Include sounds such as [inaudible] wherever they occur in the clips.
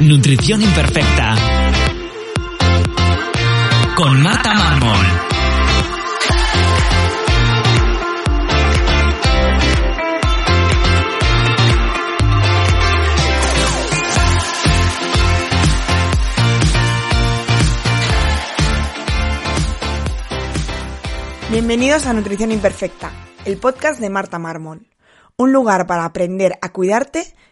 Nutrición imperfecta. Con Marta Mármol. Bienvenidos a Nutrición Imperfecta, el podcast de Marta Mármol. Un lugar para aprender a cuidarte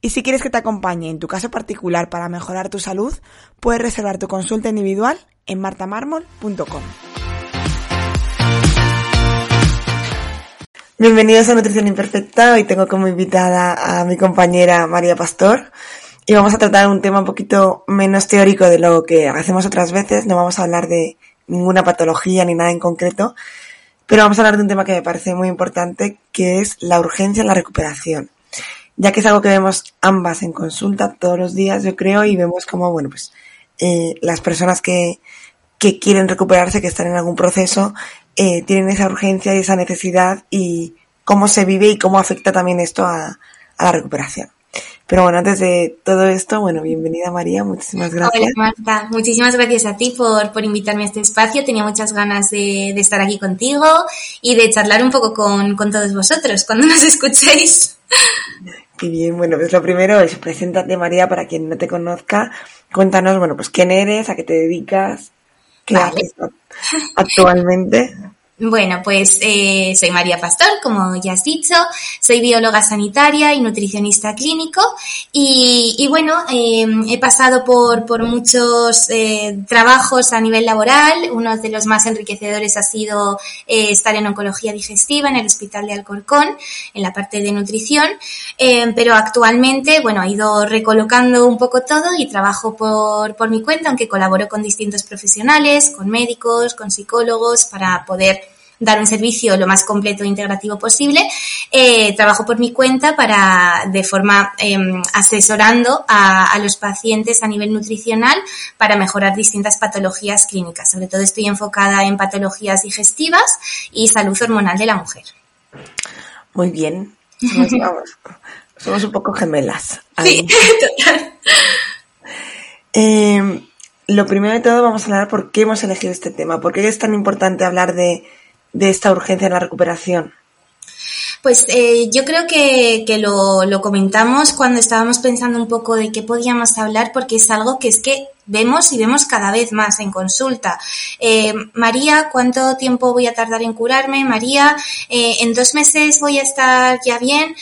Y si quieres que te acompañe en tu caso particular para mejorar tu salud, puedes reservar tu consulta individual en martamarmol.com. Bienvenidos a Nutrición Imperfecta. Hoy tengo como invitada a mi compañera María Pastor y vamos a tratar un tema un poquito menos teórico de lo que hacemos otras veces. No vamos a hablar de ninguna patología ni nada en concreto, pero vamos a hablar de un tema que me parece muy importante, que es la urgencia en la recuperación. Ya que es algo que vemos ambas en consulta todos los días, yo creo, y vemos como, bueno, pues eh, las personas que, que quieren recuperarse, que están en algún proceso, eh, tienen esa urgencia y esa necesidad y cómo se vive y cómo afecta también esto a, a la recuperación. Pero bueno, antes de todo esto, bueno, bienvenida María, muchísimas gracias. Hola Marta, muchísimas gracias a ti por, por invitarme a este espacio. Tenía muchas ganas de, de estar aquí contigo y de charlar un poco con, con todos vosotros cuando nos [laughs] escuchéis. Qué bien, bueno, pues lo primero es preséntate María para quien no te conozca. Cuéntanos, bueno, pues quién eres, a qué te dedicas, qué Vale. haces actualmente. Bueno, pues eh, soy María Pastor, como ya has dicho, soy bióloga sanitaria y nutricionista clínico y, y bueno, eh, he pasado por, por muchos eh, trabajos a nivel laboral. Uno de los más enriquecedores ha sido eh, estar en oncología digestiva en el Hospital de Alcorcón, en la parte de nutrición, eh, pero actualmente, bueno, he ido recolocando un poco todo y trabajo por, por mi cuenta, aunque colaboro con distintos profesionales, con médicos, con psicólogos, para poder dar un servicio lo más completo e integrativo posible. Eh, trabajo por mi cuenta para, de forma eh, asesorando a, a, los pacientes a nivel nutricional para mejorar distintas patologías clínicas. Sobre todo estoy enfocada en patologías digestivas y salud hormonal de la mujer. Muy bien. Somos, [laughs] vamos, somos un poco gemelas. Sí, total. Eh, lo primero de todo vamos a hablar por qué hemos elegido este tema, por qué es tan importante hablar de de esta urgencia en la recuperación? Pues eh, yo creo que, que lo, lo, comentamos cuando estábamos pensando un poco de qué podíamos hablar, porque es algo que es que vemos y vemos cada vez más en consulta. Eh, María, ¿cuánto tiempo voy a tardar en curarme? María, eh, en dos meses voy a estar ya bien.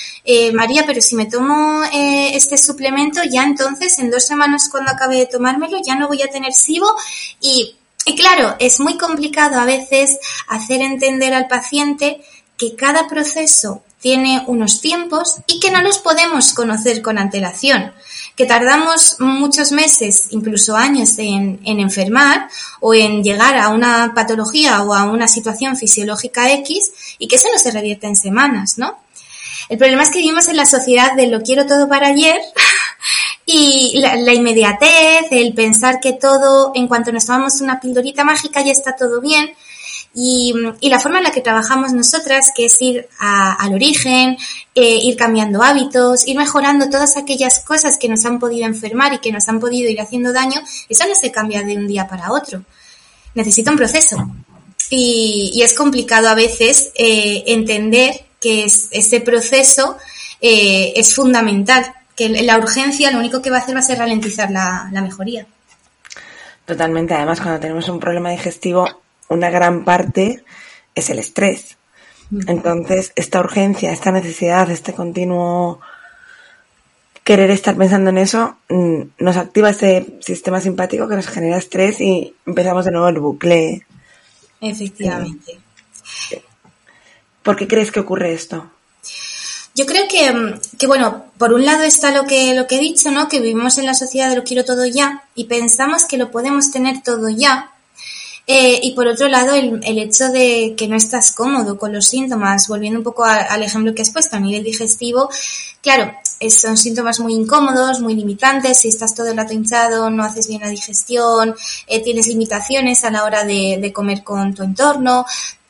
María, pero si me tomo este suplemento, ya entonces en dos semanas cuando acabe de tomármelo ya no voy a tener SIBO y y claro, es muy complicado a veces hacer entender al paciente que cada proceso tiene unos tiempos y que no los podemos conocer con antelación, que tardamos muchos meses, incluso años en, en, enfermar o en llegar a una patología o a una situación fisiológica X y que eso no se revierte en semanas, ¿no? El problema es que vivimos en la sociedad de lo quiero todo para ayer y la, la, inmediatez, el pensar que todo, en cuanto nos tomamos una pildorita mágica, ya está todo bien. Y, y la forma en la que trabajamos nosotras, que es ir a, al origen, eh, ir cambiando hábitos, ir mejorando todas aquellas cosas que nos han podido enfermar y que nos han podido ir haciendo daño, eso no se cambia de un día para otro. Necesita un proceso. Y, es complicado a veces eh, entender que es, ese proceso eh, es fundamental que la urgencia lo único que va a hacer va a ser ralentizar la, la mejoría. Totalmente. Además, cuando tenemos un problema digestivo, una gran parte es el estrés. Entonces, esta urgencia, esta necesidad, este continuo querer estar pensando en eso, mm, nos activa ese sistema simpático que nos genera estrés y empezamos de nuevo el bucle. Efectivamente. ¿Por qué crees que ocurre esto? Yo creo que, que, bueno, por un lado está lo que, lo que he dicho, ¿no? Que vivimos en la sociedad de lo quiero todo ya y pensamos que lo podemos tener todo ya. Eh, y por otro lado, el, el, hecho de que no estás cómodo con los síntomas, volviendo un poco al ejemplo que has puesto a nivel digestivo, claro, son síntomas muy incómodos, muy limitantes, si estás todo el rato hinchado, no haces bien la digestión, eh, tienes limitaciones a la hora de, de comer con tu entorno.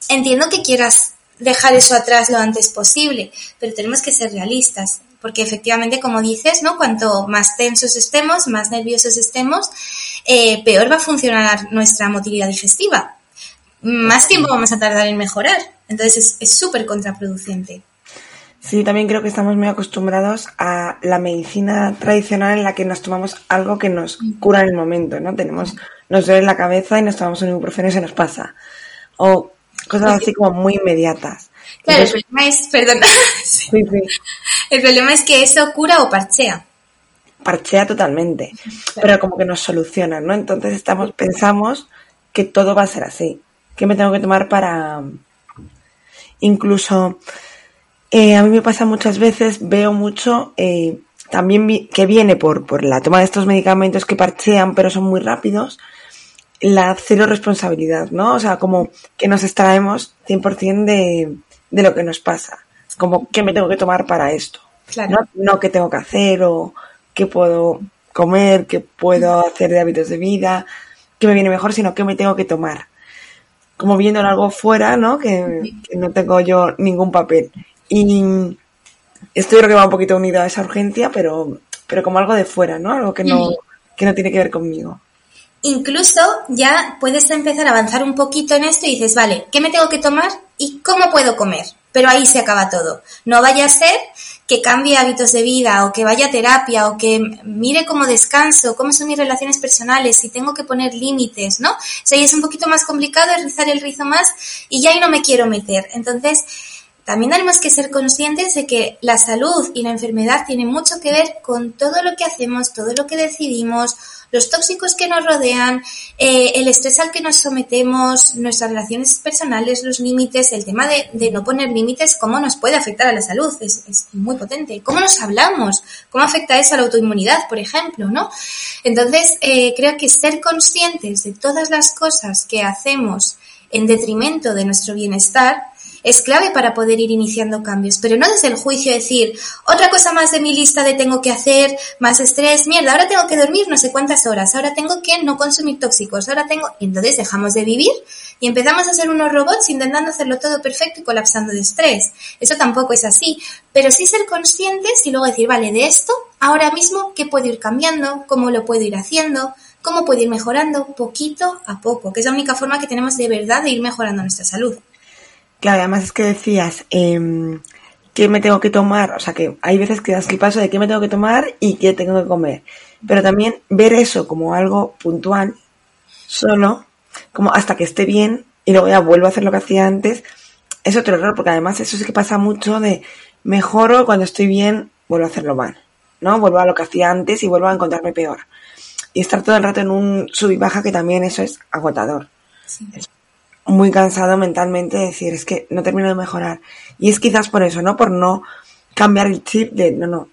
Entiendo que quieras dejar eso atrás lo antes posible, pero tenemos que ser realistas, porque efectivamente, como dices, ¿no? Cuanto más tensos estemos, más nerviosos estemos, eh, peor va a funcionar nuestra motilidad digestiva. Más tiempo vamos a tardar en mejorar. Entonces es súper contraproducente. Sí, también creo que estamos muy acostumbrados a la medicina tradicional en la que nos tomamos algo que nos cura en el momento, ¿no? Tenemos, nos duele la cabeza y nos tomamos un ibuprofeno y se nos pasa. O cosas así como muy inmediatas. Claro, Entonces, el problema es, perdón, [laughs] sí. Sí, sí. el problema es que eso cura o parchea. Parchea totalmente, claro. pero como que nos soluciona, ¿no? Entonces estamos, pensamos que todo va a ser así. ¿Qué me tengo que tomar para...? Incluso, eh, a mí me pasa muchas veces, veo mucho, eh, también que viene por, por la toma de estos medicamentos que parchean, pero son muy rápidos, la cero responsabilidad, ¿no? O sea, como que nos extraemos 100% de, de lo que nos pasa. Como, ¿qué me tengo que tomar para esto? Claro. No, no qué tengo que hacer o qué puedo comer, qué puedo hacer de hábitos de vida, qué me viene mejor, sino qué me tengo que tomar. Como viendo algo fuera, ¿no? Que, que no tengo yo ningún papel. Y esto yo creo que va un poquito unido a esa urgencia, pero, pero como algo de fuera, ¿no? Algo que no, que no tiene que ver conmigo. Incluso ya puedes empezar a avanzar un poquito en esto y dices, vale, ¿qué me tengo que tomar y cómo puedo comer? Pero ahí se acaba todo. No vaya a ser que cambie hábitos de vida o que vaya a terapia o que mire cómo descanso, cómo son mis relaciones personales, si tengo que poner límites, ¿no? O sea, es un poquito más complicado, es rizar el rizo más y ya ahí no me quiero meter. Entonces, también tenemos que ser conscientes de que la salud y la enfermedad tienen mucho que ver con todo lo que hacemos, todo lo que decidimos, los tóxicos que nos rodean, eh, el estrés al que nos sometemos, nuestras relaciones personales, los límites, el tema de, no poner límites, cómo nos puede afectar a la salud, es, es, muy potente. ¿Cómo nos hablamos? ¿Cómo afecta eso a la autoinmunidad, por ejemplo? ¿no? Entonces, eh, creo que ser conscientes de todas las cosas que hacemos en detrimento de nuestro bienestar, es clave para poder ir iniciando cambios, pero no desde el juicio decir, otra cosa más de mi lista de tengo que hacer, más estrés, mierda, ahora tengo que dormir no sé cuántas horas, ahora tengo que no consumir tóxicos, ahora tengo, y entonces dejamos de vivir y empezamos a ser unos robots intentando hacerlo todo perfecto y colapsando de estrés. Eso tampoco es así, pero sí ser conscientes y luego decir, vale, de esto, ahora mismo, ¿qué puedo ir cambiando? ¿Cómo lo puedo ir haciendo? ¿Cómo puedo ir mejorando poquito a poco? Que es la única forma que tenemos de verdad de ir mejorando nuestra salud. Claro, además es que decías, eh, ¿qué me tengo que tomar? O sea, que hay veces que das el paso de qué me tengo que tomar y qué tengo que comer. Pero también ver eso como algo puntual, solo, como hasta que esté bien y luego ya vuelvo a hacer lo que hacía antes, es otro error, porque además eso sí que pasa mucho de mejoro cuando estoy bien, vuelvo a hacerlo mal, ¿no? Vuelvo a lo que hacía antes y vuelvo a encontrarme peor. Y estar todo el rato en un sub y baja que también eso es agotador. Sí. Es muy cansado mentalmente de decir, es que no termino de mejorar. Y es quizás por eso, ¿no? Por no cambiar el chip de, no, no,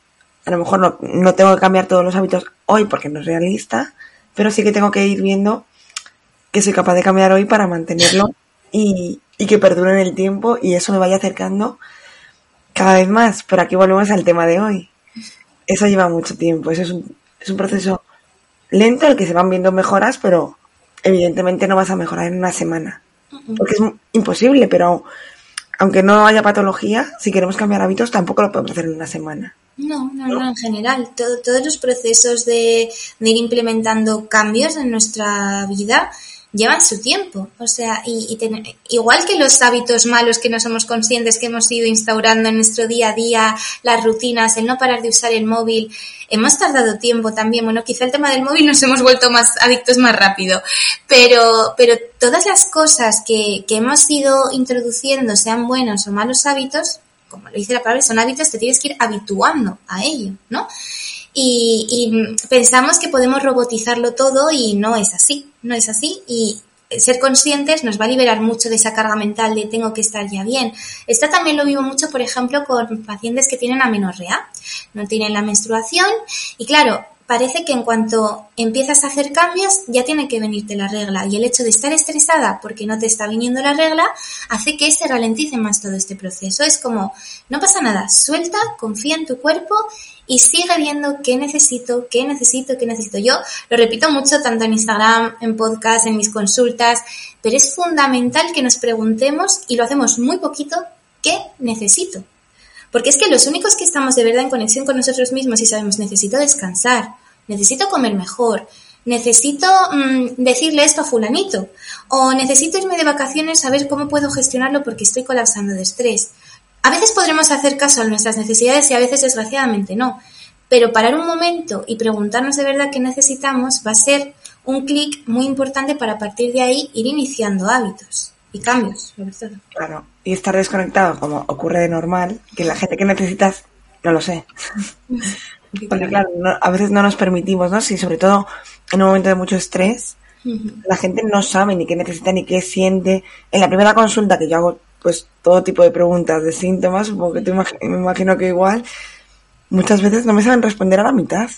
a lo mejor no, no tengo que cambiar todos los hábitos hoy porque no es realista, pero sí que tengo que ir viendo que soy capaz de cambiar hoy para mantenerlo y, y que perdure en el tiempo y eso me vaya acercando cada vez más. Pero aquí volvemos al tema de hoy. Eso lleva mucho tiempo, eso es un, es un proceso lento en el que se van viendo mejoras, pero evidentemente no vas a mejorar en una semana porque es imposible, pero aunque no haya patología, si queremos cambiar hábitos tampoco lo podemos hacer en una semana. No, no, no, en general, todo, todos los procesos de, de, ir implementando cambios en nuestra vida llevan su tiempo. O sea, y, igual que los hábitos malos que no somos conscientes que hemos ido instaurando en nuestro día a día, las rutinas, el no parar de usar el móvil, hemos tardado tiempo también. Bueno, quizá el tema del móvil nos hemos vuelto más adictos más rápido, pero, pero todas las cosas que, que hemos ido introduciendo, sean buenos o malos hábitos, como lo dice la palabra, son hábitos, te tienes que ir habituando a ello, ¿no? Y, pensamos que podemos robotizarlo todo y no es así, no es así y ser conscientes nos va a liberar mucho de esa carga mental de tengo que estar ya bien. Esto también lo vivo mucho, por ejemplo, con pacientes que tienen amenorrea, no tienen la menstruación y claro, parece que en cuanto empiezas a hacer cambios ya tiene que venirte la regla y el hecho de estar estresada porque no te está viniendo la regla hace que se ralentice más todo este proceso. Es como, no pasa nada, suelta, confía en tu cuerpo y sigue viendo qué necesito, qué necesito, qué necesito. Yo lo repito mucho tanto en Instagram, en podcast, en mis consultas, pero es fundamental que nos preguntemos y lo hacemos muy poquito, ¿qué necesito? Porque es que los únicos que estamos de verdad en conexión con nosotros mismos y sabemos necesito descansar, necesito comer mejor, necesito mm, decirle esto a fulanito o necesito irme de vacaciones a ver cómo puedo gestionarlo porque estoy colapsando de estrés. A veces podremos hacer caso a nuestras necesidades y a veces desgraciadamente no. Pero parar un momento y preguntarnos de verdad qué necesitamos va a ser un clic muy importante para a partir de ahí ir iniciando hábitos y cambios, Claro, y estar desconectado como ocurre de normal, que la gente que necesitas, no lo sé. [laughs] Porque claro, a veces no nos permitimos, ¿no? Si sobre todo en un momento de mucho estrés, la gente no sabe ni qué necesita ni qué siente. En la primera consulta que yo hago, pues todo tipo de preguntas de síntomas, porque me imagino que igual, muchas veces no me saben responder a la mitad.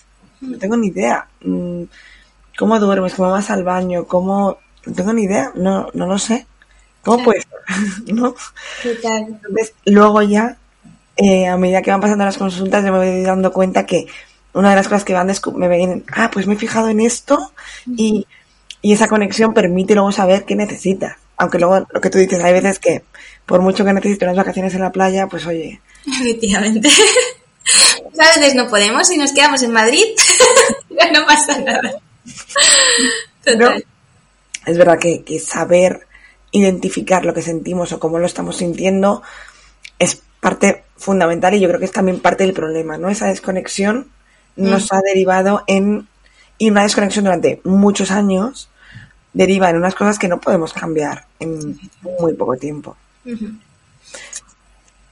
No tengo ni idea. Mm, ¿Cómo duermes? ¿Cómo vas al baño? ¿Cómo...? No tengo ni idea. No, no lo sé. ¿Cómo puede [laughs] ¿No? Entonces, luego ya, eh, a medida que van pasando las consultas, yo me voy dando cuenta que una de las cosas que van me ven, ah, pues me he fijado en esto y, y esa conexión permite luego saber qué necesitas. Aunque luego lo que tú dices, hay veces que por mucho que necesite unas vacaciones en la playa, pues oye. Efectivamente. [laughs] a veces no podemos y nos quedamos en Madrid, [laughs] no pasa nada. Total. es verdad que, que saber identificar lo que sentimos o cómo lo estamos sintiendo es parte fundamental y yo creo que es también parte del problema, ¿no? Esa desconexión nos mm. ha derivado en y una desconexión durante muchos años deriva en unas cosas que no podemos cambiar en muy poco tiempo.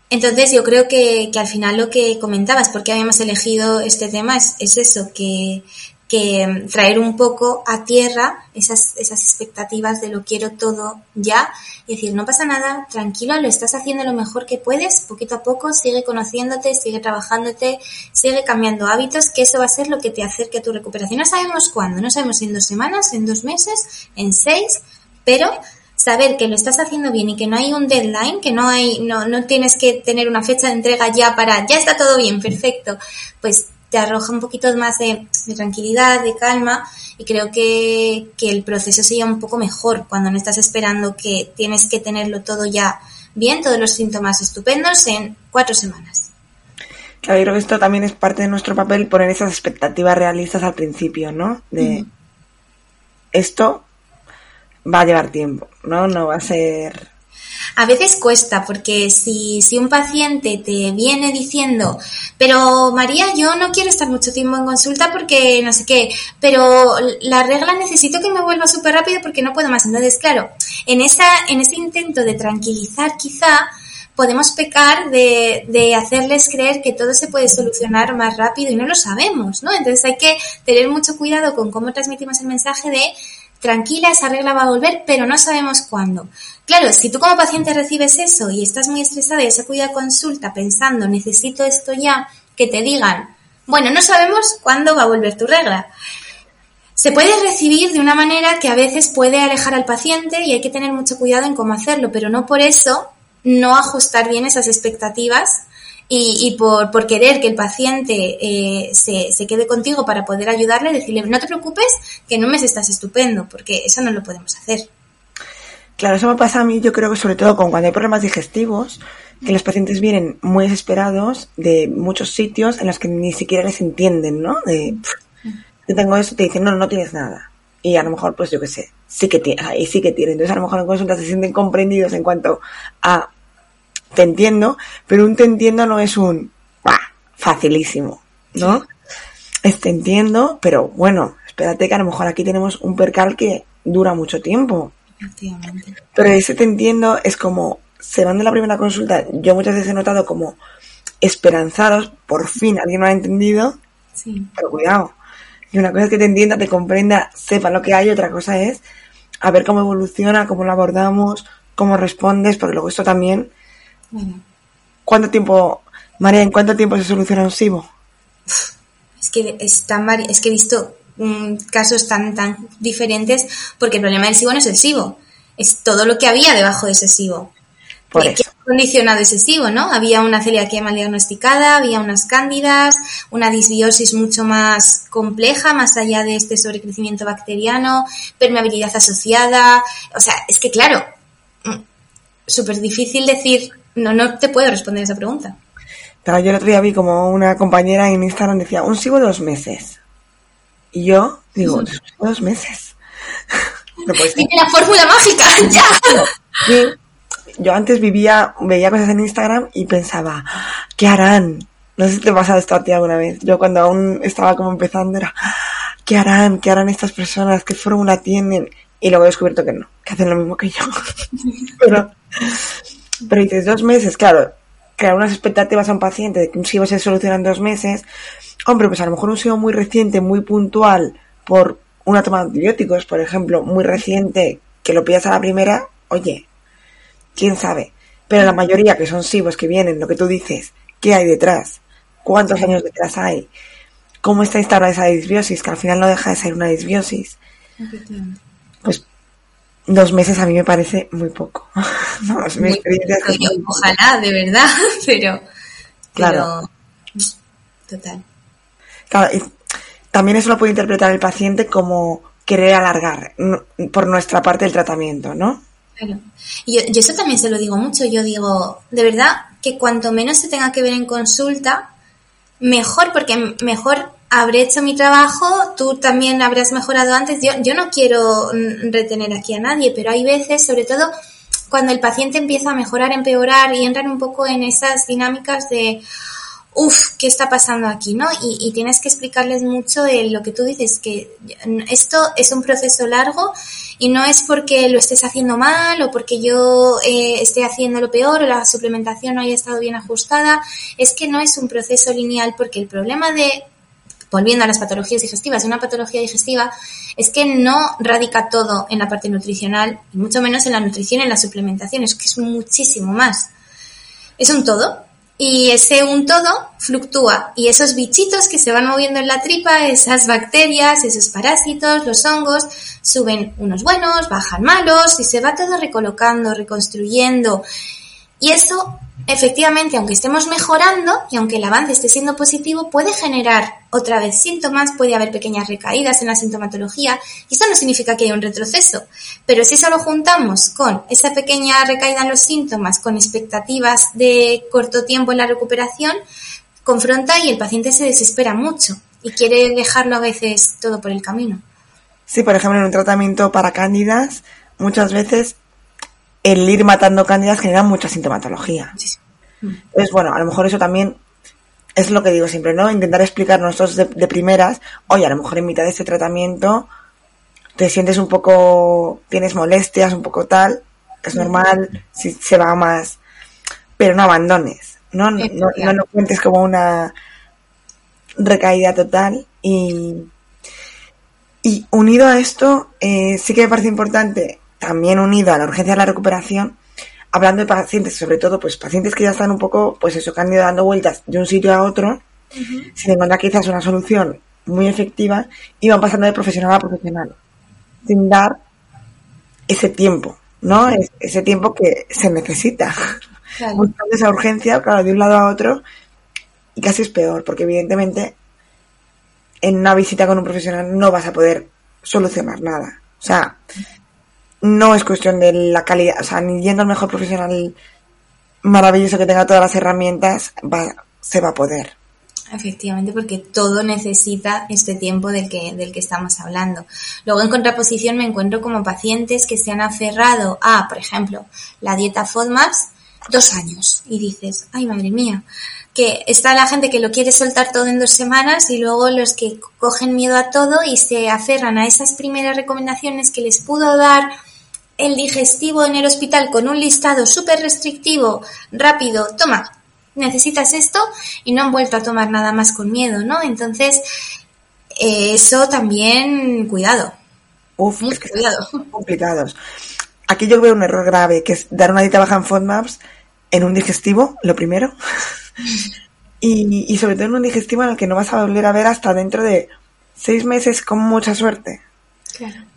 Entonces yo creo que, que, al final lo que comentabas, porque habíamos elegido este tema, es, es eso, que, que mm, traer un poco a tierra esas, esas expectativas de lo quiero todo ya y decir, no pasa nada, tranquilo, lo estás haciendo lo mejor que puedes, poquito a poco, sigue conociéndote, sigue trabajándote, sigue cambiando hábitos, que eso va a ser lo que te acerque a tu recuperación. No sabemos cuándo, no sabemos en dos semanas, en dos meses, en seis, pero saber que lo estás haciendo bien y que no hay un deadline, que no hay, no, no tienes que tener una fecha de entrega ya para, ya está todo bien, perfecto, pues te arroja un poquito más de, tranquilidad, de calma y creo que, el proceso sería un poco mejor cuando no estás esperando que tienes que tenerlo todo ya bien, todos los síntomas estupendos en cuatro semanas. Claro, yo creo que esto también es parte de nuestro papel poner esas expectativas realistas al principio, ¿no? De esto va a llevar tiempo, ¿no? No va a ser a veces cuesta, porque si, si un paciente te viene diciendo, pero María, yo no quiero estar mucho tiempo en consulta porque no sé qué, pero la regla necesito que me vuelva súper rápido porque no puedo más. Entonces, claro, en, esa, en ese intento de tranquilizar quizá, podemos pecar de, de, hacerles creer que todo se puede solucionar más rápido y no lo sabemos, ¿no? Entonces hay que tener mucho cuidado con cómo transmitimos el mensaje de tranquila, esa regla va a volver, pero no sabemos cuándo. Claro, si tú como paciente recibes eso y estás muy estresada y se cuida consulta pensando necesito esto ya, que te digan, bueno, no sabemos cuándo va a volver tu regla. Se puede recibir de una manera que a veces puede alejar al paciente y hay que tener mucho cuidado en cómo hacerlo, pero no por eso no ajustar bien esas expectativas y, por, por, querer que el paciente eh, se, se, quede contigo para poder ayudarle, decirle, no te preocupes, que en un mes estás estupendo, porque eso no lo podemos hacer. Claro, eso me pasa a mí, yo creo que sobre todo con cuando hay problemas digestivos, que los pacientes vienen muy desesperados de muchos sitios en los que ni siquiera les entienden, ¿no? De, yo tengo eso, te dicen, no, no tienes nada. y a lo mejor, pues yo qué sé, sí que tiene, ahí sí que tiene. Entonces a lo mejor en consulta se sienten comprendidos en cuanto a te entiendo, pero un te entiendo no es un bah, facilísimo, ¿no? Es te entiendo, pero bueno, espérate que a lo mejor aquí tenemos un percal que dura mucho tiempo. Pero ese te entiendo es como, se van de la primera consulta, yo muchas veces he notado como esperanzados, por fin alguien lo ha entendido, Sí. pero cuidado. Y una cosa es que te entienda, te comprenda, sepa lo que hay, otra cosa es a ver cómo evoluciona, cómo lo abordamos, cómo respondes, porque luego esto también, ¿cuánto tiempo, María, en cuánto tiempo se soluciona un SIBO? es que es tan vari- es que he visto mm, casos tan tan diferentes porque el problema del SIBO no es el SIBO, es todo lo que había debajo de ese SIBO. Por que, eso. que condicionado ese SIBO, ¿no? Había una celiaquía mal diagnosticada, había unas cándidas, una disbiosis mucho más compleja, más allá de este sobrecrecimiento bacteriano, permeabilidad asociada. O sea, es que claro, mm, súper difícil decir, no, no te puedo responder esa pregunta. Claro, yo el otro día vi como una compañera en Instagram decía, un SIBO de dos meses. Y yo digo, dos meses. [laughs] No. Dime la fórmula mágica, [laughs] ya. Sí. Yo antes vivía, veía cosas en Instagram y pensaba, ¿qué harán? No sé si te ha pasado esto a ti alguna vez. Yo cuando aún estaba como empezando era, ¿qué harán? ¿Qué harán estas personas? ¿Qué fórmula tienen? Y luego he descubierto que no, que hacen lo mismo que yo. [laughs] pero, pero dices, dos meses, claro, crear unas expectativas a un paciente de que un SIBO se soluciona en dos meses. Hombre, pues a lo mejor un SIBO muy reciente, muy puntual, por una toma de antibióticos, por ejemplo, muy reciente, que lo pillas a la primera, oye, quién sabe. Pero la mayoría que son SIBOs que vienen, lo que tú dices, ¿qué hay detrás? ¿Cuántos años detrás hay? ¿Cómo está instalada esa disbiosis? Que al final no deja de ser una disbiosis. Pues dos meses a mí me parece muy poco. [laughs] Vamos, Muy. Ojalá, de verdad, [laughs] pero. Claro. pero- total. Claro, y también eso lo puede interpretar el paciente como querer alargar por nuestra parte el tratamiento, ¿no? Claro. Y yo, yo eso también se lo digo mucho. Yo digo, de verdad, que cuanto menos se tenga que ver en consulta, mejor, porque mejor habré hecho mi trabajo, tú también habrás mejorado antes. Yo, yo no quiero mm, retener aquí a nadie, pero hay veces, sobre todo cuando el paciente empieza a mejorar, empeorar y entran un poco en esas dinámicas de, uff, ¿qué está pasando aquí? ¿no? Y, tienes que explicarles mucho de lo que tú dices, que esto es un proceso largo y no es porque lo estés haciendo mal o porque yo eh, esté haciendo lo peor o la suplementación no haya estado bien ajustada, es que no es un proceso lineal porque el problema de volviendo a las patologías digestivas, una patología digestiva es que no radica todo en la parte nutricional, y mucho menos en la nutrición en la suplementación, es que es muchísimo más. Es un todo, y ese un todo fluctúa, y esos bichitos que se van moviendo en la tripa, esas bacterias, esos parásitos, los hongos, suben unos buenos, bajan malos, y se va todo recolocando, reconstruyendo, y eso, efectivamente, aunque estemos mejorando y aunque el avance esté siendo positivo, puede generar otra vez síntomas, puede haber pequeñas recaídas en la sintomatología y eso no significa que haya un retroceso. Pero si eso lo juntamos con esa pequeña recaída en los síntomas, con expectativas de corto tiempo en la recuperación, confronta y el paciente se desespera mucho y quiere dejarlo a veces todo por el camino. Sí, por ejemplo, en un tratamiento para cándidas, muchas veces el ir matando cándidas genera mucha sintomatología. Entonces, bueno, a lo mejor eso también es lo que digo siempre, ¿no? Intentar explicar nosotros de, de primeras, oye, a lo mejor en mitad de este tratamiento te sientes un poco, tienes molestias, un poco tal, es normal, si se va más, pero no abandones, ¿no? No, no, no lo cuentes como una recaída total y, y unido a esto, eh, sí que me parece importante, también unido a la urgencia de la recuperación, hablando de pacientes, sobre todo pues pacientes que ya están un poco, pues eso, que han ido dando vueltas de un sitio a otro, sin encontrar quizás una solución muy efectiva, y van pasando de profesional a profesional, sin dar ese tiempo, ¿no? Es- ese tiempo que se necesita. Claro. Buscando esa urgencia, claro, de un lado a otro, y casi es peor, porque evidentemente en una visita con un profesional no vas a poder solucionar nada. O sea, no es cuestión de la calidad, o sea, ni yendo al mejor profesional maravilloso que tenga todas las herramientas, va, se va a poder. Efectivamente, porque todo necesita este tiempo del que, del que estamos hablando. Luego, en contraposición, me encuentro como pacientes que se han aferrado a, por ejemplo, la dieta FODMAPs dos años. Y dices, ay, madre mía, que está la gente que lo quiere soltar todo en dos semanas y luego los que cogen miedo a todo y se aferran a esas primeras recomendaciones que les pudo dar el digestivo en el hospital con un listado súper restrictivo, rápido, toma, necesitas esto y no han vuelto a tomar nada más con miedo, ¿no? Entonces, eh, eso también, cuidado. Uf, es que cuidado. complicados. Aquí yo veo un error grave, que es dar una dieta baja en FODMAPs en un digestivo, lo primero. [laughs] y, y sobre todo en un digestivo en el que no vas a volver a ver hasta dentro de seis meses con mucha suerte. Claro.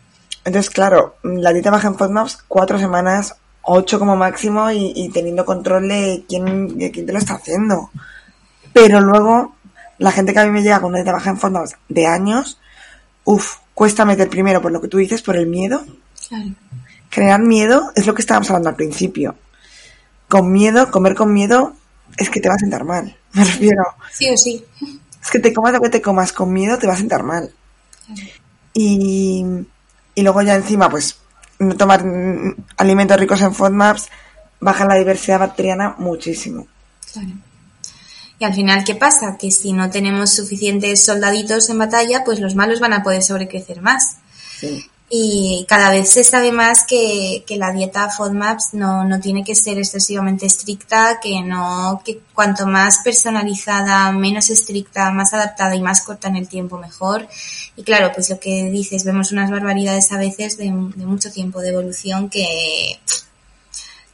Entonces, claro, la dieta baja en FODMAPs, cuatro semanas, ocho como máximo y, teniendo control de quién, de quién te lo está haciendo. Pero luego, la gente que a mí me llega con una dieta baja en FODMAPs de años, uff, cuesta meter primero por lo que tú dices, por el miedo. Claro. Crear miedo es lo que estábamos hablando al principio. Con miedo, comer con miedo, es que te va a sentar mal. [laughs] Me refiero. Sí o sí. Es que te comas lo que te comas con miedo, te va a sentar mal. Y, y luego ya encima, pues, no tomar alimentos ricos en FODMAPs baja la diversidad bacteriana muchísimo. Claro. Y al final, ¿qué pasa? Que si no tenemos suficientes soldaditos en batalla, pues los malos van a poder sobrecrecer más. Sí. Y cada vez se sabe más que, que la dieta FODMAPs no, no tiene que ser excesivamente estricta, que no, que cuanto más personalizada, menos estricta, más adaptada y más corta en el tiempo, mejor. Y claro, pues lo que dices, vemos unas barbaridades a veces de, de mucho tiempo de evolución que,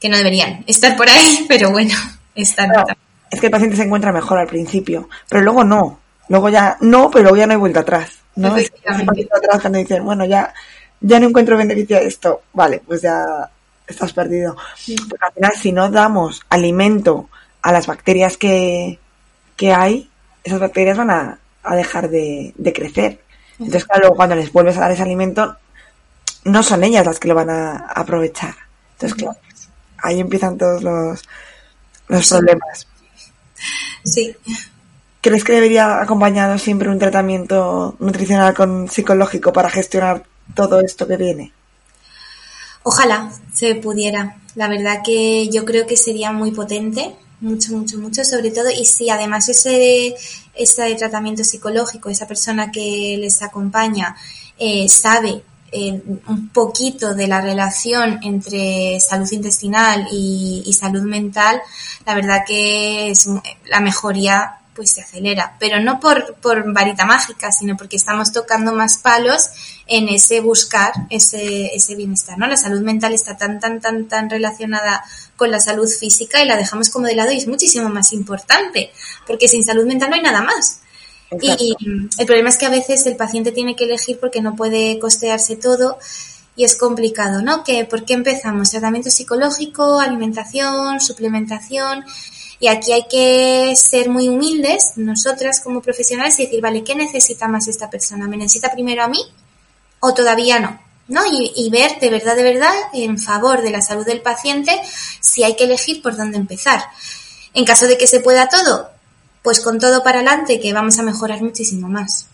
que no deberían estar por ahí, [laughs] pero bueno, están. Claro, es que el paciente se encuentra mejor al principio, pero luego no. Luego ya no, pero luego ya no hay vuelta atrás. ¿no? Es atrás cuando dicen, bueno, ya ya no encuentro beneficio de esto, vale, pues ya estás perdido. Porque al final, si no damos alimento a las bacterias que, que hay, esas bacterias van a, a dejar de, de, crecer. Entonces, claro, cuando les vuelves a dar ese alimento, no son ellas las que lo van a aprovechar. Entonces, claro, pues, ahí empiezan todos los, los problemas. Sí. ¿Crees que debería acompañado siempre un tratamiento nutricional con psicológico para gestionar todo esto que viene? Ojalá se pudiera. La verdad que yo creo que sería muy potente, mucho, mucho, mucho, sobre todo, y si además ese, ese tratamiento psicológico, esa persona que les acompaña, eh, sabe eh, un poquito de la relación entre salud intestinal y, y, salud mental, la verdad que es la mejoría pues se acelera, pero no por, por varita mágica, sino porque estamos tocando más palos en ese buscar ese, ese bienestar, ¿no? La salud mental está tan, tan, tan, tan relacionada con la salud física y la dejamos como de lado y es muchísimo más importante, porque sin salud mental no hay nada más. Exacto. Y el problema es que a veces el paciente tiene que elegir porque no puede costearse todo y es complicado, ¿no? Que, ¿Por qué empezamos? Tratamiento psicológico, alimentación, suplementación y aquí hay que ser muy humildes, nosotras como profesionales, y decir, vale, ¿qué necesita más esta persona? ¿Me necesita primero a mí o todavía no? ¿No? Y, y, ver de verdad, de verdad, en favor de la salud del paciente, si hay que elegir por dónde empezar. En caso de que se pueda todo, pues con todo para adelante, que vamos a mejorar muchísimo más.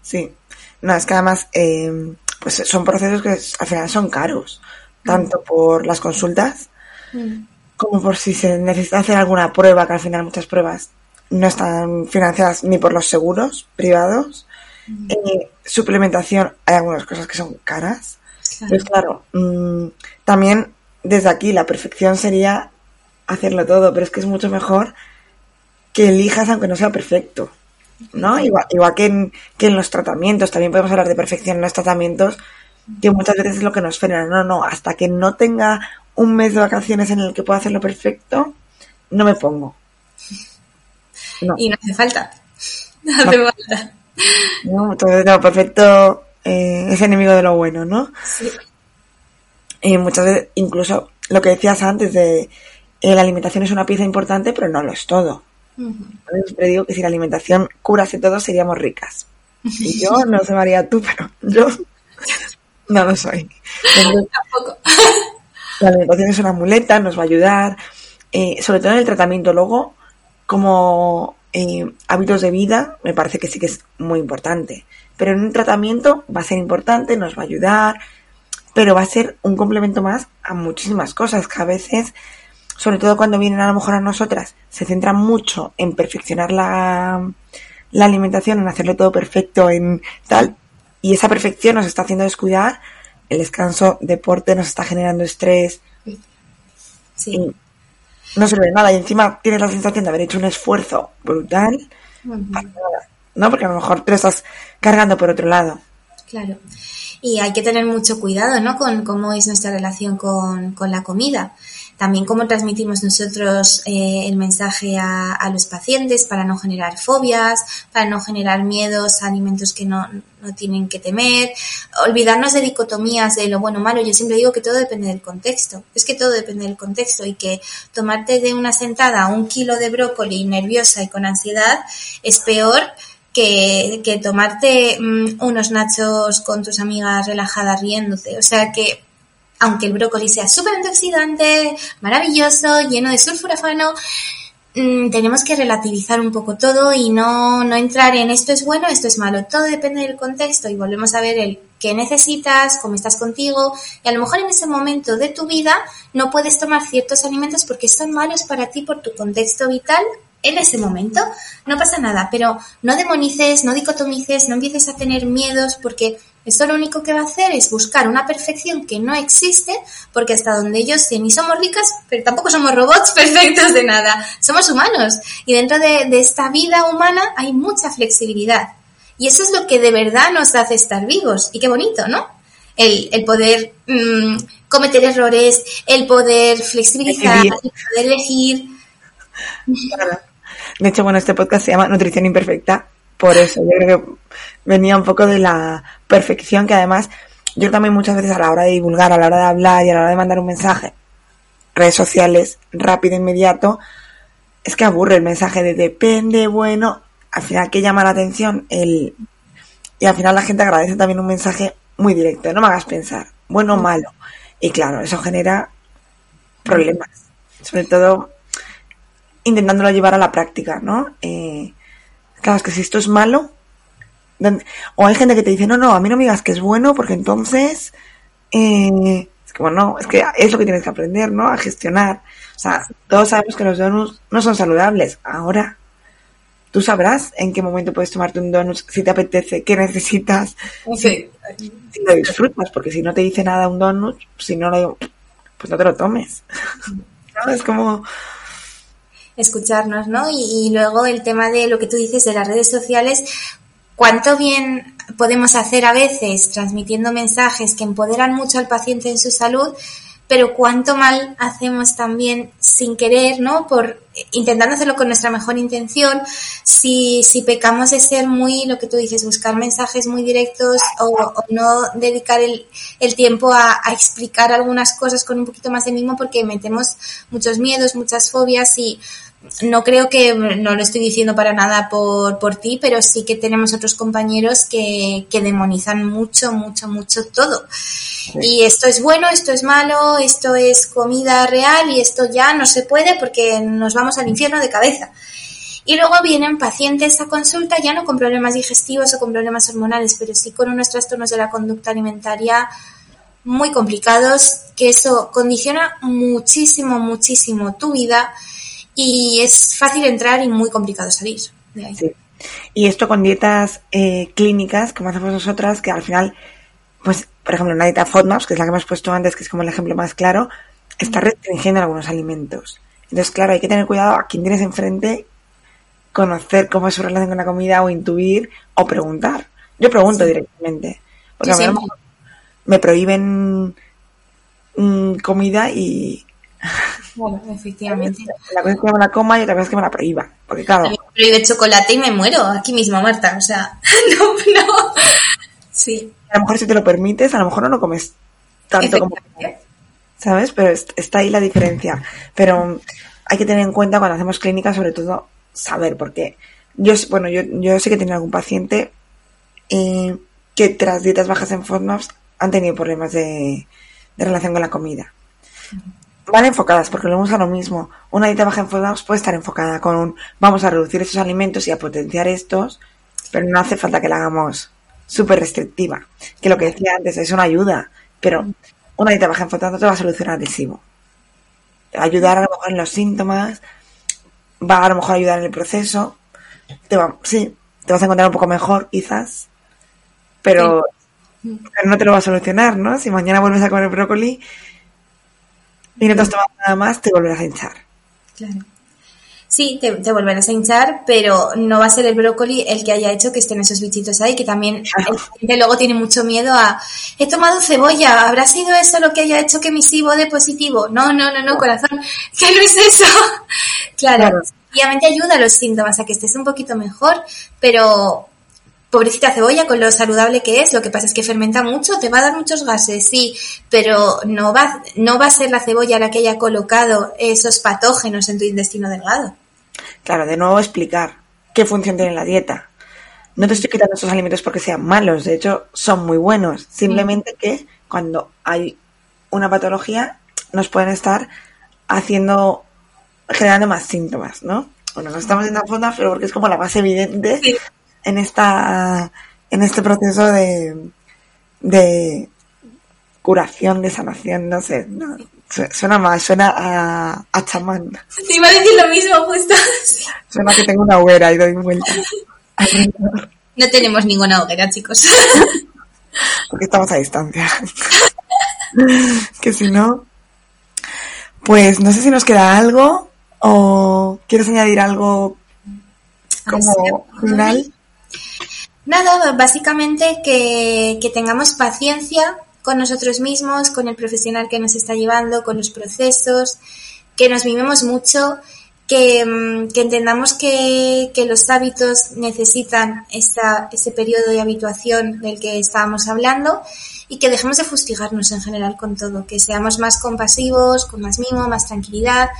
Sí, no, es que además, eh, pues son procesos que al final son caros, tanto por las consultas, mm como por si se necesita hacer alguna prueba, que al final muchas pruebas no están financiadas ni por los seguros privados. Mm. Eh, suplementación, hay algunas cosas que son caras. Claro. Pues claro, mmm, también desde aquí la perfección sería hacerlo todo, pero es que es mucho mejor que elijas aunque no sea perfecto. ¿No? Igual, igual que, en, que en los tratamientos, también podemos hablar de perfección en los tratamientos, que muchas veces es lo que nos frena. No, no, hasta que no tenga un mes de vacaciones en el que pueda hacerlo perfecto, no me pongo. [laughs] No. Y no hace falta. [laughs] No hace no. falta. No, entonces, no, perfecto eh, es enemigo de lo bueno, ¿no? Sí. Y muchas veces, incluso lo que decías antes de eh, la alimentación es una pieza importante, pero no lo es todo. Uh -huh. Siempre digo que si la alimentación curase todo, seríamos ricas. Y yo, [laughs] no sé María tú, pero yo no lo soy. Entonces, Tampoco. La alimentación es una muleta, nos va a ayudar, eh, sobre todo en el tratamiento. Luego, como eh, hábitos de vida, me parece que sí que es muy importante. Pero en un tratamiento va a ser importante, nos va a ayudar, pero va a ser un complemento más a muchísimas cosas que a veces, sobre todo cuando vienen a lo mejor a nosotras, se centran mucho en perfeccionar la, la alimentación, en hacerlo todo perfecto, en tal, y esa perfección nos está haciendo descuidar, el descanso, deporte nos está generando estrés. Sí. Y no sirve de nada y encima tienes la sensación de haber hecho un esfuerzo brutal para nada, ¿no? Porque a lo mejor te lo estás cargando por otro lado. Claro. Y hay que tener mucho cuidado, ¿no? Con cómo es nuestra relación con, con la comida. También cómo transmitimos nosotros eh, el mensaje a, a, los pacientes para no generar fobias, para no generar miedos a alimentos que no, no tienen que temer, olvidarnos de dicotomías de lo bueno o malo. Yo siempre digo que todo depende del contexto. Es que todo depende del contexto y que tomarte de una sentada un kilo de brócoli nerviosa y con ansiedad es peor que, que tomarte mmm, unos nachos con tus amigas relajadas riéndote. O sea que aunque el brócoli sea súper antioxidante, maravilloso, lleno de sulforafano, mmm, tenemos que relativizar un poco todo y no, no entrar en esto es bueno, esto es malo. Todo depende del contexto y volvemos a ver el qué necesitas, cómo estás contigo y a lo mejor en ese momento de tu vida no puedes tomar ciertos alimentos porque son malos para ti por tu contexto vital en ese momento, no pasa nada, pero no demonices, no dicotomices, no empieces a tener miedos porque esto lo único que va a hacer es buscar una perfección que no existe, porque hasta donde yo sé, ni somos ricas, pero tampoco somos robots [laughs] perfectos de nada, somos humanos y dentro de, de esta vida humana hay mucha flexibilidad y eso es lo que de verdad nos hace estar vivos y qué bonito, ¿no? El, el poder mmm, cometer errores, el poder flexibilizar, el poder elegir. Claro. De hecho, bueno, este podcast se llama Nutrición Imperfecta, por eso. Yo creo que venía un poco de la perfección que además yo también muchas veces a la hora de divulgar, a la hora de hablar y a la hora de mandar un mensaje, redes sociales, rápido, inmediato, es que aburre el mensaje de depende, bueno, al final que llama la atención el y al final la gente agradece también un mensaje muy directo, no me hagas pensar, bueno o malo. Y claro, eso genera problemas, sobre todo intentándolo llevar a la práctica, ¿no? Eh, claro, es que si esto es malo, o hay gente que te dice, no, no, a mí no me digas que es bueno, porque entonces, eh, es que bueno, es que es lo que tienes que aprender, ¿no? A gestionar. O sea, todos sabemos que los donuts no son saludables. Ahora, tú sabrás en qué momento puedes tomarte un donut, si te apetece, qué necesitas, sí. si, si, lo disfrutas, porque si no te dice nada un donut, si no lo, pues no te lo tomes. [laughs] ¿No? Es como, escucharnos, ¿no? Y, y, luego el tema de lo que tú dices de las redes sociales, cuánto bien podemos hacer a veces transmitiendo mensajes que empoderan mucho al paciente en su salud, pero cuánto mal hacemos también sin querer, ¿no? Por intentando hacerlo con nuestra mejor intención, si, si pecamos de ser muy, lo que tú dices, buscar mensajes muy directos o, no dedicar el, el tiempo a, a, explicar algunas cosas con un poquito más de mimo porque metemos muchos miedos, muchas fobias y no creo que, no lo estoy diciendo para nada por, por ti, pero sí que tenemos otros compañeros que, que demonizan mucho, mucho, mucho todo. Sí. Y esto es bueno, esto es malo, esto es comida real y esto ya no se puede porque nos vamos al infierno de cabeza. Y luego vienen pacientes a consulta ya no con problemas digestivos o con problemas hormonales, pero sí con unos trastornos de la conducta alimentaria muy complicados, que eso condiciona muchísimo, muchísimo tu vida y es fácil entrar y muy complicado salir de ahí. Sí. Y esto con dietas eh, clínicas, como hacemos nosotras, que al final, pues, por ejemplo, una dieta FODMAPs, que es la que hemos puesto antes, que es como el ejemplo más claro, está restringiendo algunos alimentos. Entonces, claro, hay que tener cuidado a quien tienes enfrente, conocer cómo es su relación con la comida o intuir o preguntar. Yo pregunto sí. directamente. Porque sí, a mí me prohíben mmm, comida y bueno, efectivamente. La cosa es que me la coma y otra vez que me la prohíba. Porque claro. Me prohíbe chocolate y me muero aquí mismo, Marta. O sea, [laughs] no, no. Sí. A lo mejor si te lo permites, a lo mejor no lo comes tanto como. ¿Sabes? Pero está ahí la diferencia. Pero hay que tener en cuenta cuando hacemos clínica, sobre todo, saber, porque yo, bueno, yo, yo sé que tenía algún paciente eh, que tras dietas bajas en FODMAPs han tenido problemas de, de relación con la comida. Van enfocadas, porque lo a lo mismo. Una dieta baja en FODMAPs puede estar enfocada con un vamos a reducir estos alimentos y a potenciar estos, pero no hace falta que la hagamos súper restrictiva. Que lo que decía antes es una ayuda, pero una dieta baja en FODMAPs no te va a solucionar el SIBO. Ayudar a lo mejor en los síntomas, va a, lo mejor ayudar en el proceso, te va, sí, te vas a encontrar un poco mejor quizás, pero, pero no te lo va a solucionar, ¿no? Si mañana vuelves a comer brócoli y no te has tomado nada más, te volverás a hinchar. Claro. Sí, te, volverás a hinchar, pero no va a ser el brócoli el que haya hecho que estén esos bichitos ahí, que también [laughs] el luego tiene mucho miedo a, he tomado cebolla, ¿habrá sido eso lo que haya hecho que mi SIBO de positivo? No, no, no, no, corazón, [laughs] que no es eso. [laughs] claro, obviamente ayuda a los síntomas, a que estés un poquito mejor, pero pobrecita cebolla con lo saludable que es, lo que pasa es que fermenta mucho, te va a dar muchos gases, sí, pero no va, no va a ser la cebolla la que haya colocado esos patógenos en tu intestino delgado. Claro, de nuevo explicar qué función tiene la dieta. No te estoy quitando esos alimentos porque sean malos, de hecho son muy buenos, simplemente que cuando hay una patología nos pueden estar haciendo, generando más síntomas, ¿no? Bueno, no estamos en la fonda, pero porque es como la más evidente en esta en este proceso de, de curación, de sanación, no sé, suena más, suena a, a chamán. Sí, iba a decir lo mismo justo. Suena que tengo una hoguera y doy vuelta. No tenemos ninguna hoguera, chicos. Porque estamos a distancia. que si no, pues no sé si nos queda algo o quieres añadir algo como final. Nada, básicamente que, tengamos paciencia con nosotros mismos, con el profesional que nos está llevando, con los procesos, que nos mimemos mucho, que, mm, entendamos que, los hábitos necesitan ese periodo de habituación del que estábamos hablando y que dejemos de fustigarnos en general con todo, que seamos más compasivos, con más mimo, más tranquilidad.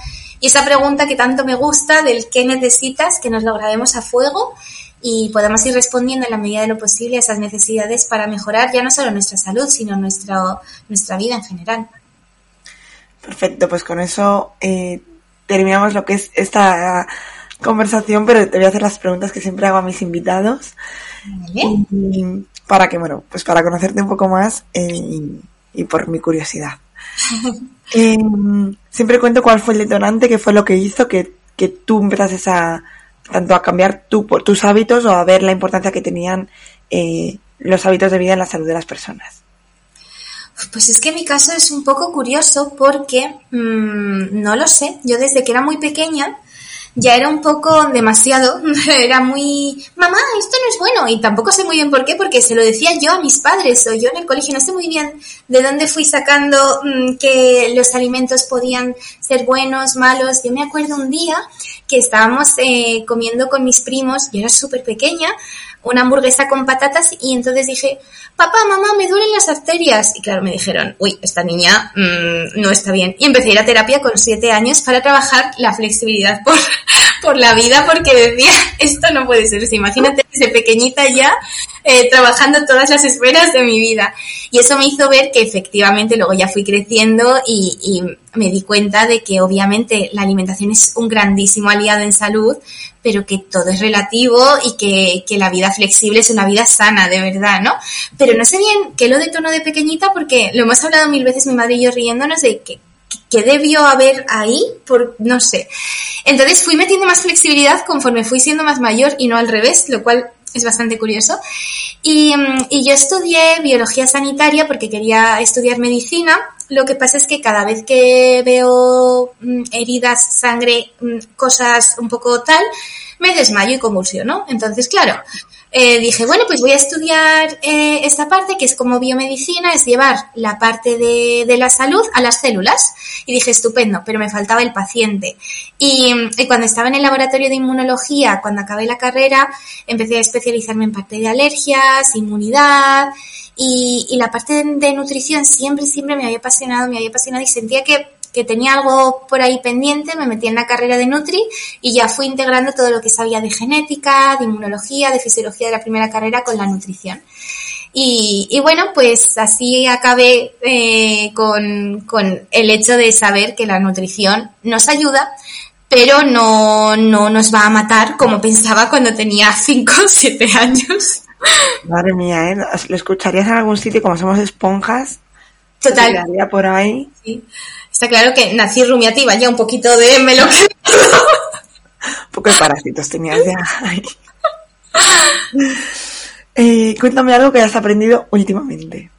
Y esa pregunta que tanto me gusta del qué necesitas, que nos lo grabemos a fuego y podamos ir respondiendo en la medida de lo posible a esas necesidades para mejorar ya no solo nuestra salud, sino nuestra, nuestra vida en general. Perfecto, pues con eso eh, terminamos lo que es esta conversación, pero te voy a hacer las preguntas que siempre hago a mis invitados. para que, bueno, pues para conocerte un poco más eh, y, por mi curiosidad. [laughs] Em, siempre cuento cuál fue el detonante, qué fue lo que hizo que, que tú empezases a, tanto a cambiar tu, tus hábitos o a ver la importancia que tenían eh, los hábitos de vida en la salud de las personas. Pues es que mi caso es un poco curioso porque mm, no lo sé. Yo desde que era muy pequeña ya era un poco demasiado, [laughs] era muy, mamá, esto no es bueno, y tampoco sé muy bien por qué, porque se lo decía yo a mis padres o yo en el colegio, no sé muy bien de dónde fui sacando mm, que los alimentos podían ser buenos, malos. Yo me acuerdo un día que estábamos eh, comiendo con mis primos, yo era súper pequeña, una hamburguesa con patatas y entonces dije, papá, mamá, me duelen las arterias. Y claro, me dijeron, uy, esta niña mm, no está bien. Y empecé a ir a terapia con siete años para trabajar la flexibilidad [laughs] por, por la vida porque decía, [laughs] esto no puede ser. imagínate desde pequeñita ya eh, trabajando todas las esferas de mi vida. Y eso me hizo ver que efectivamente luego ya fui creciendo y, y me di cuenta de que obviamente la alimentación es un grandísimo aliado en salud, pero que todo es relativo y que, que, la vida flexible es una vida sana, de verdad, ¿no? Pero no sé bien qué lo detono de pequeñita porque lo hemos hablado mil veces mi madre y yo riéndonos de que, que debió haber ahí, por no sé. Entonces fui metiendo más flexibilidad conforme fui siendo más mayor y no al revés, lo cual es bastante curioso. Y, mm, y, yo estudié biología sanitaria porque quería estudiar medicina. Lo que pasa es que cada vez que veo mm, heridas, sangre, mm, cosas un poco tal, me desmayo y convulsiono. Entonces, claro, eh, dije, bueno, pues voy a estudiar eh, esta parte que es como biomedicina, es llevar la parte de, de, la salud a las células. Y dije, estupendo, pero me faltaba el paciente. Y, y, cuando estaba en el laboratorio de inmunología, cuando acabé la carrera, empecé a especializarme en parte de alergias, inmunidad. Y, y la parte de, de nutrición siempre, siempre me había apasionado, me había apasionado y sentía que que tenía algo por ahí pendiente, me metí en la carrera de Nutri y ya fui integrando todo lo que sabía de genética, de inmunología, de fisiología de la primera carrera con la nutrición. Y, bueno, pues así acabé eh, con, con el hecho de saber que la nutrición nos ayuda, pero no, no nos va a matar como pensaba cuando tenía 5 o 7 años. Madre mía, ¿eh? ¿Lo escucharías en algún sitio como somos esponjas? Total. por ahí. Sí. Está claro que nací rumiativa, ya un poquito de melo. un poco de parásitos tenías ya. Eh, cuéntame algo que hayas aprendido últimamente.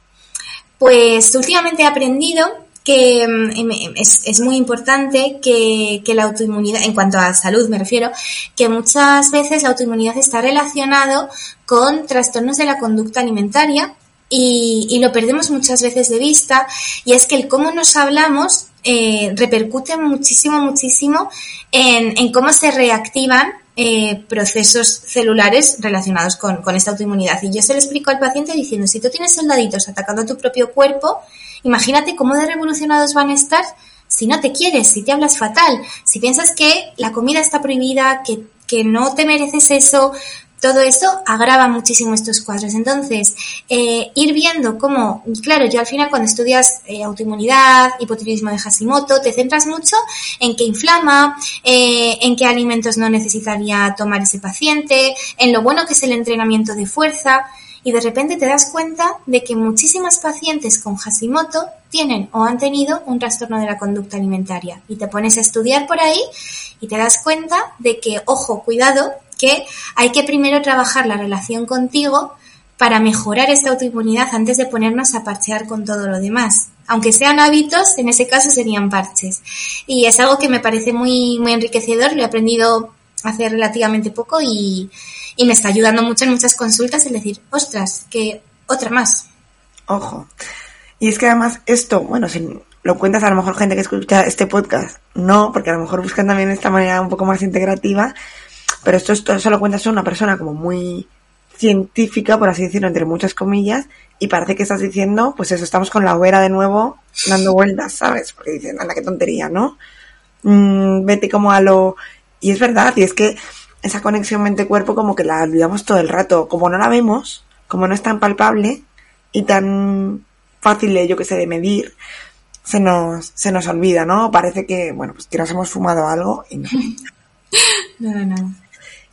Pues últimamente he aprendido que mm, es, muy importante que, la autoinmunidad, en cuanto a salud me refiero, que muchas veces la autoinmunidad está relacionado con trastornos de la conducta alimentaria y, lo perdemos muchas veces de vista y es que el cómo nos hablamos eh, repercute muchísimo, muchísimo en, en cómo se reactivan eh, procesos celulares relacionados con, con, esta autoinmunidad. Y yo se lo explico al paciente diciendo, si tú tienes soldaditos atacando a tu propio cuerpo, imagínate cómo de revolucionados van a estar si no te quieres, si te hablas fatal, si piensas que la comida está prohibida, que, que no te mereces eso, todo eso agrava muchísimo estos cuadros. Entonces, eh, ir viendo cómo, claro, yo al final cuando estudias eh, autoinmunidad, hipotiroidismo de Hashimoto, te centras mucho en qué inflama, eh, en qué alimentos no necesitaría tomar ese paciente, en lo bueno que es el entrenamiento de fuerza y de repente te das cuenta de que muchísimas pacientes con Hashimoto tienen o han tenido un trastorno de la conducta alimentaria y te pones a estudiar por ahí y te das cuenta de que, ojo, cuidado, que hay que primero trabajar la relación contigo para mejorar esta autoinmunidad antes de ponernos a parchear con todo lo demás. Aunque sean hábitos, en ese caso serían parches. Y es algo que me parece muy, muy enriquecedor, lo he aprendido hace relativamente poco y, y me está ayudando mucho en muchas consultas el decir, ostras, que otra más. Ojo. Y es que además esto, bueno, si lo cuentas a lo mejor gente que escucha este podcast, no, porque a lo mejor buscan también esta manera un poco más integrativa, pero esto, esto solo cuentas a una persona como muy científica, por así decirlo, entre muchas comillas, y parece que estás diciendo, pues eso, estamos con la hoguera de nuevo dando vueltas, ¿sabes? Porque dicen, anda, qué tontería, ¿no? Mm, vete como a lo... Y es verdad, y es que esa conexión mente-cuerpo como que la olvidamos todo el rato. Como no la vemos, como no es tan palpable y tan fácil, yo que sé, de medir, se nos, se nos olvida, ¿no? Parece que, bueno, pues que nos hemos fumado algo y no. [laughs] no, no.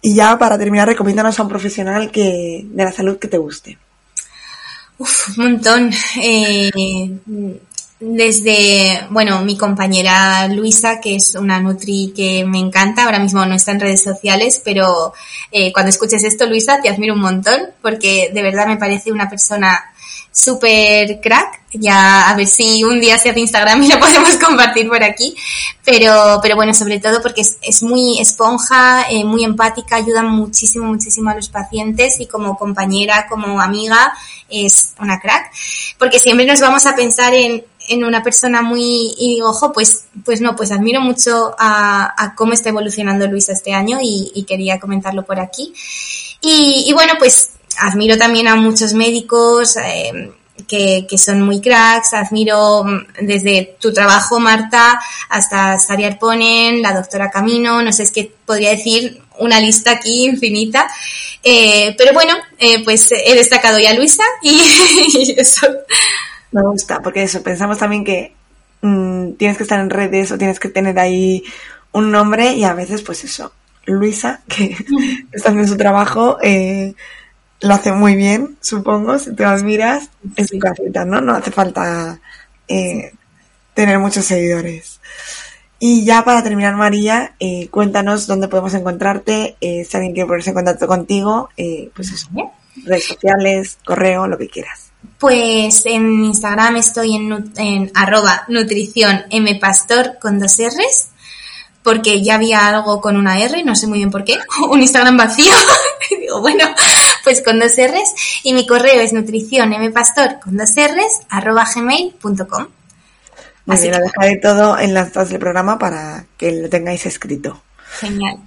Y ya para terminar, recomiéndanos a un profesional que, de la salud que te guste. Uf, un montón. Eh, desde, bueno, mi compañera Luisa, que es una Nutri que me encanta, ahora mismo no está en redes sociales, pero eh, cuando escuches esto, Luisa, te admiro un montón, porque de verdad me parece una persona súper crack. Ya a ver si un día se hace Instagram y lo podemos [laughs] compartir por aquí. Pero, pero bueno, sobre todo porque es, es muy esponja, eh, muy empática, ayuda muchísimo, muchísimo a los pacientes y como compañera, como amiga, es una crack. Porque siempre nos vamos a pensar en, en una persona muy, y ojo, pues, pues no, pues admiro mucho a, a cómo está evolucionando Luisa este año y, y quería comentarlo por aquí. Y, y bueno, pues admiro también a muchos médicos eh, que, que, son muy cracks, admiro mm, desde tu trabajo, Marta, hasta Sari Arponen, la doctora Camino, no sé, es que podría decir una lista aquí infinita. Eh, pero bueno, eh, pues he destacado ya a Luisa y, [laughs] eso. Me gusta, porque eso, pensamos también que mmm, tienes que estar en redes o tienes que tener ahí un nombre y a veces pues eso, Luisa, que [laughs] está haciendo su trabajo, eh, lo hace muy bien, supongo, si te admiras, es su casita, ¿no? No hace falta eh, tener muchos seguidores. Y ya para terminar, María, eh, cuéntanos dónde podemos encontrarte, eh, si alguien quiere ponerse en contacto contigo, eh, pues eso, redes sociales, correo, lo que quieras. Pues en Instagram estoy en, en arroba nutrición mpastor con dos R's porque ya había algo con una R, no sé muy bien por qué, [laughs] un Instagram vacío. [laughs] digo, bueno, pues con dos R's. Y mi correo es nutrición mpastor con dos R's arroba gmail.com. Muy Así bien, que... dejaré todo en las notas del programa para que lo tengáis escrito. Genial.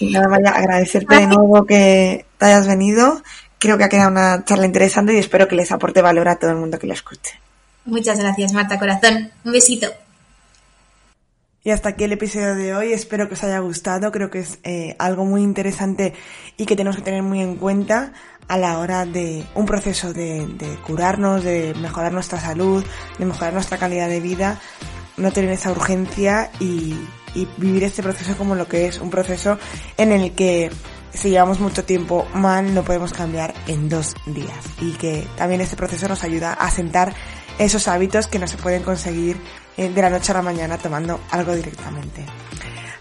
Y nada, más agradecerte de nuevo que te hayas venido. Creo que ha quedado una charla interesante y espero que les aporte valor a todo el mundo que lo escuche. Muchas gracias, Marta Corazón. Un besito. Y hasta aquí el episodio de hoy. Espero que os haya gustado. Creo que es eh, algo muy interesante y que tenemos que tener muy en cuenta a la hora de un proceso de, curarnos, de mejorar nuestra salud, de mejorar nuestra calidad de vida. No tener esa urgencia y, y vivir este proceso como lo que es un proceso en el que si llevamos mucho tiempo mal no podemos cambiar en dos días y que también este proceso nos ayuda a sentar esos hábitos que no se pueden conseguir de la noche a la mañana tomando algo directamente.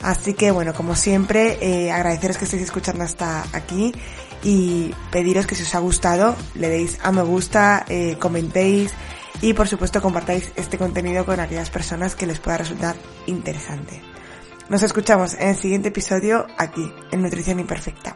Así que bueno, como siempre, eh, agradeceros que estéis escuchando hasta aquí y pediros que si os ha gustado le deis a me gusta, eh, comentéis y por supuesto compartáis este contenido con aquellas personas que les pueda resultar interesante. Nos escuchamos en el siguiente episodio aquí, en Nutrición Imperfecta.